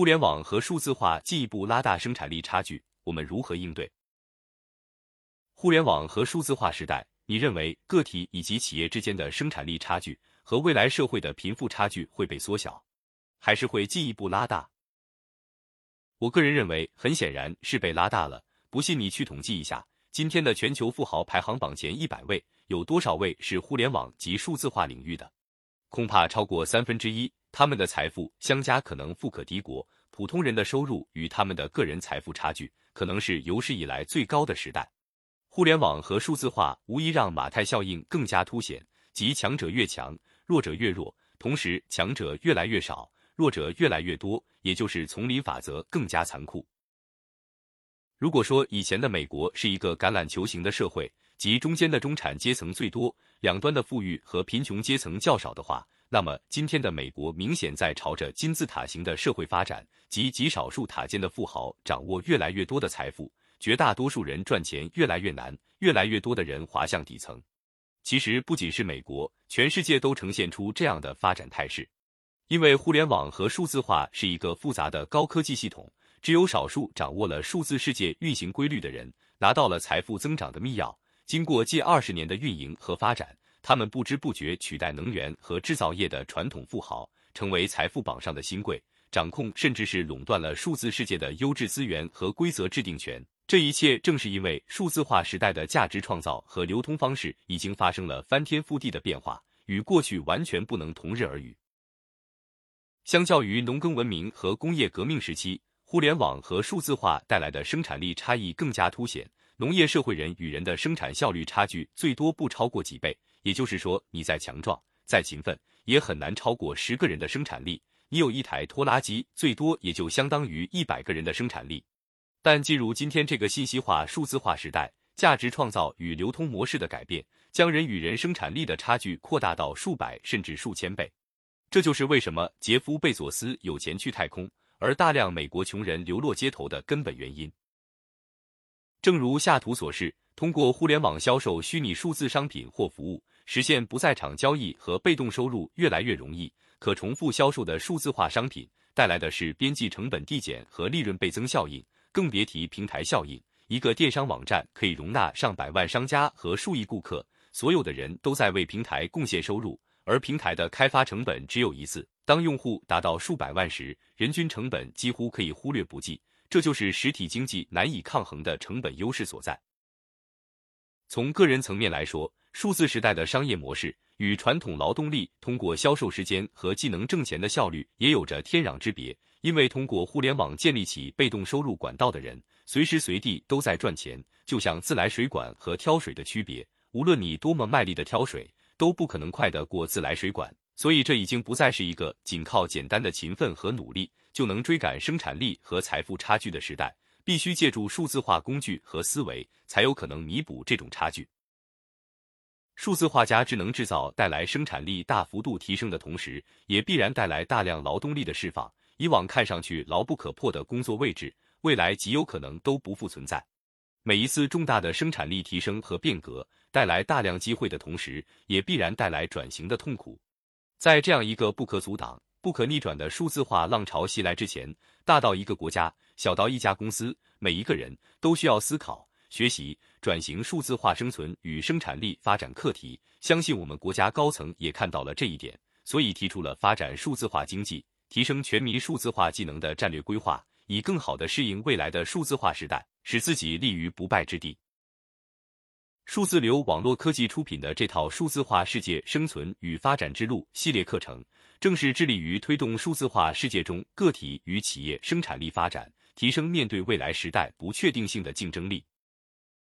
互联网和数字化进一步拉大生产力差距，我们如何应对？互联网和数字化时代，你认为个体以及企业之间的生产力差距和未来社会的贫富差距会被缩小，还是会进一步拉大？我个人认为，很显然是被拉大了。不信你去统计一下，今天的全球富豪排行榜前一百位，有多少位是互联网及数字化领域的？恐怕超过三分之一。他们的财富相加可能富可敌国，普通人的收入与他们的个人财富差距可能是有史以来最高的时代。互联网和数字化无疑让马太效应更加凸显，即强者越强，弱者越弱，同时强者越来越少，弱者越来越多，也就是丛林法则更加残酷。如果说以前的美国是一个橄榄球型的社会，即中间的中产阶层最多，两端的富裕和贫穷阶层较少的话，那么今天的美国明显在朝着金字塔型的社会发展，即极少数塔尖的富豪掌握越来越多的财富，绝大多数人赚钱越来越难，越来越多的人滑向底层。其实不仅是美国，全世界都呈现出这样的发展态势，因为互联网和数字化是一个复杂的高科技系统。只有少数掌握了数字世界运行规律的人，拿到了财富增长的密钥。经过近二十年的运营和发展，他们不知不觉取代能源和制造业的传统富豪，成为财富榜上的新贵，掌控甚至是垄断了数字世界的优质资源和规则制定权。这一切正是因为数字化时代的价值创造和流通方式已经发生了翻天覆地的变化，与过去完全不能同日而语。相较于农耕文明和工业革命时期。互联网和数字化带来的生产力差异更加凸显，农业社会人与人的生产效率差距最多不超过几倍，也就是说，你再强壮、再勤奋，也很难超过十个人的生产力。你有一台拖拉机，最多也就相当于一百个人的生产力。但进入今天这个信息化、数字化时代，价值创造与流通模式的改变，将人与人生产力的差距扩大到数百甚至数千倍。这就是为什么杰夫·贝佐斯有钱去太空。而大量美国穷人流落街头的根本原因，正如下图所示，通过互联网销售虚拟数字商品或服务，实现不在场交易和被动收入越来越容易。可重复销售的数字化商品带来的是边际成本递减和利润倍增效应，更别提平台效应。一个电商网站可以容纳上百万商家和数亿顾客，所有的人都在为平台贡献收入。而平台的开发成本只有一次，当用户达到数百万时，人均成本几乎可以忽略不计。这就是实体经济难以抗衡的成本优势所在。从个人层面来说，数字时代的商业模式与传统劳动力通过销售时间和技能挣钱的效率也有着天壤之别。因为通过互联网建立起被动收入管道的人，随时随地都在赚钱，就像自来水管和挑水的区别，无论你多么卖力的挑水。都不可能快得过自来水管，所以这已经不再是一个仅靠简单的勤奋和努力就能追赶生产力和财富差距的时代。必须借助数字化工具和思维，才有可能弥补这种差距。数字化加智能制造带来生产力大幅度提升的同时，也必然带来大量劳动力的释放。以往看上去牢不可破的工作位置，未来极有可能都不复存在。每一次重大的生产力提升和变革，带来大量机会的同时，也必然带来转型的痛苦。在这样一个不可阻挡、不可逆转的数字化浪潮袭来之前，大到一个国家，小到一家公司，每一个人都需要思考、学习、转型数字化生存与生产力发展课题。相信我们国家高层也看到了这一点，所以提出了发展数字化经济、提升全民数字化技能的战略规划。以更好的适应未来的数字化时代，使自己立于不败之地。数字流网络科技出品的这套《数字化世界生存与发展之路》系列课程，正是致力于推动数字化世界中个体与企业生产力发展，提升面对未来时代不确定性的竞争力。